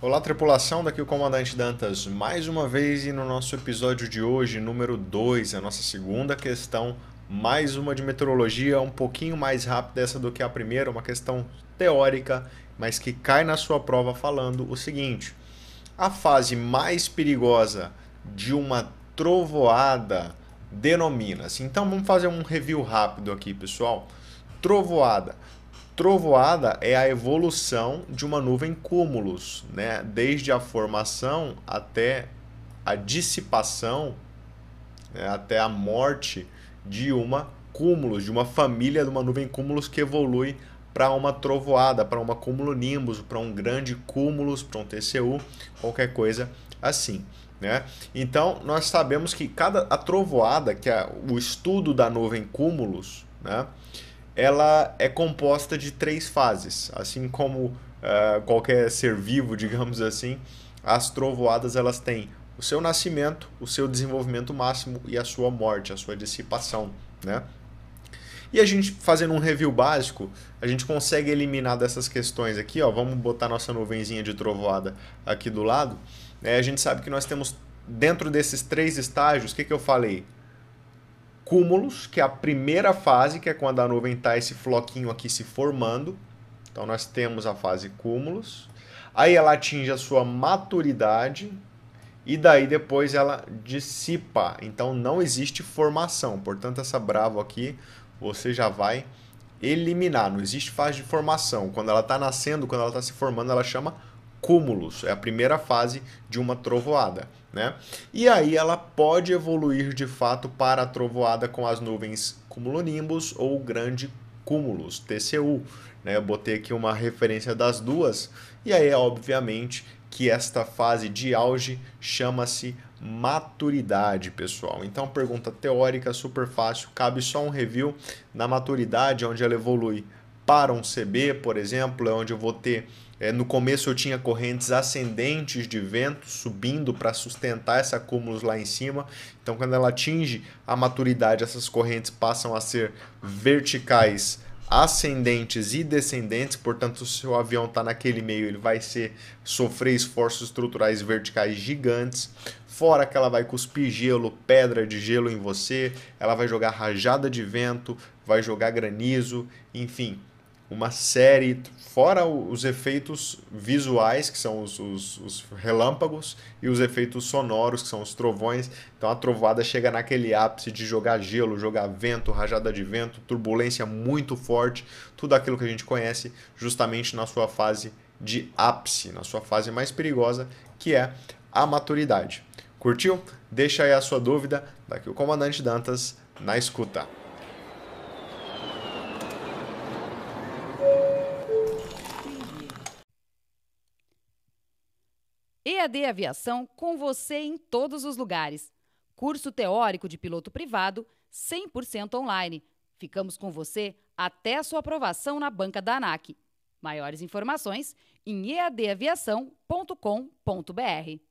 Olá, tripulação, daqui o Comandante Dantas mais uma vez e no nosso episódio de hoje, número 2, a nossa segunda questão, mais uma de meteorologia, um pouquinho mais rápida essa do que a primeira, uma questão teórica, mas que cai na sua prova falando o seguinte: a fase mais perigosa de uma trovoada denomina-se. Então vamos fazer um review rápido aqui, pessoal. Trovoada trovoada é a evolução de uma nuvem cúmulos, né? desde a formação até a dissipação, né? até a morte de uma cúmulos, de uma família de uma nuvem cúmulos que evolui para uma trovoada, para uma cúmulo-nimbus, para um grande cúmulos, para um TCU, qualquer coisa assim. Né? Então, nós sabemos que cada a trovoada, que é o estudo da nuvem cúmulos, né? Ela é composta de três fases, assim como uh, qualquer ser vivo, digamos assim, as trovoadas elas têm o seu nascimento, o seu desenvolvimento máximo e a sua morte, a sua dissipação, né? E a gente fazendo um review básico, a gente consegue eliminar dessas questões aqui, ó, vamos botar nossa nuvenzinha de trovoada aqui do lado. Né? A gente sabe que nós temos dentro desses três estágios, o que, que eu falei? Cúmulos, que é a primeira fase, que é quando a nuvem está esse floquinho aqui se formando. Então nós temos a fase cúmulos. Aí ela atinge a sua maturidade e daí depois ela dissipa. Então não existe formação. Portanto, essa bravo aqui você já vai eliminar. Não existe fase de formação. Quando ela está nascendo, quando ela está se formando, ela chama cúmulos. É a primeira fase de uma trovoada. Né? E aí ela pode evoluir de fato para a trovoada com as nuvens cumulonimbus ou grande cúmulos, TCU. Né? Eu botei aqui uma referência das duas, e aí obviamente que esta fase de auge chama-se maturidade, pessoal. Então, pergunta teórica super fácil, cabe só um review na maturidade, onde ela evolui para um CB, por exemplo, é onde eu vou ter é, no começo eu tinha correntes ascendentes de vento subindo para sustentar essa cúmulos lá em cima. Então, quando ela atinge a maturidade, essas correntes passam a ser verticais, ascendentes e descendentes. Portanto, se o avião está naquele meio, ele vai ser sofrer esforços estruturais verticais gigantes. Fora que ela vai cuspir gelo, pedra de gelo em você, ela vai jogar rajada de vento, vai jogar granizo, enfim uma série, fora os efeitos visuais, que são os, os, os, relâmpagos, e os efeitos sonoros, que são os trovões. Então a trovada chega naquele ápice de jogar gelo, jogar vento, rajada de vento, turbulência muito forte, tudo aquilo que a gente conhece justamente na sua fase de ápice, na sua fase mais perigosa, que é a maturidade. Curtiu? Deixa aí a sua dúvida. Daqui o comandante Dantas na escuta. EAD Aviação com você em todos os lugares. Curso teórico de piloto privado, 100% online. Ficamos com você até a sua aprovação na banca da ANAC. Maiores informações em eadaviação.com.br.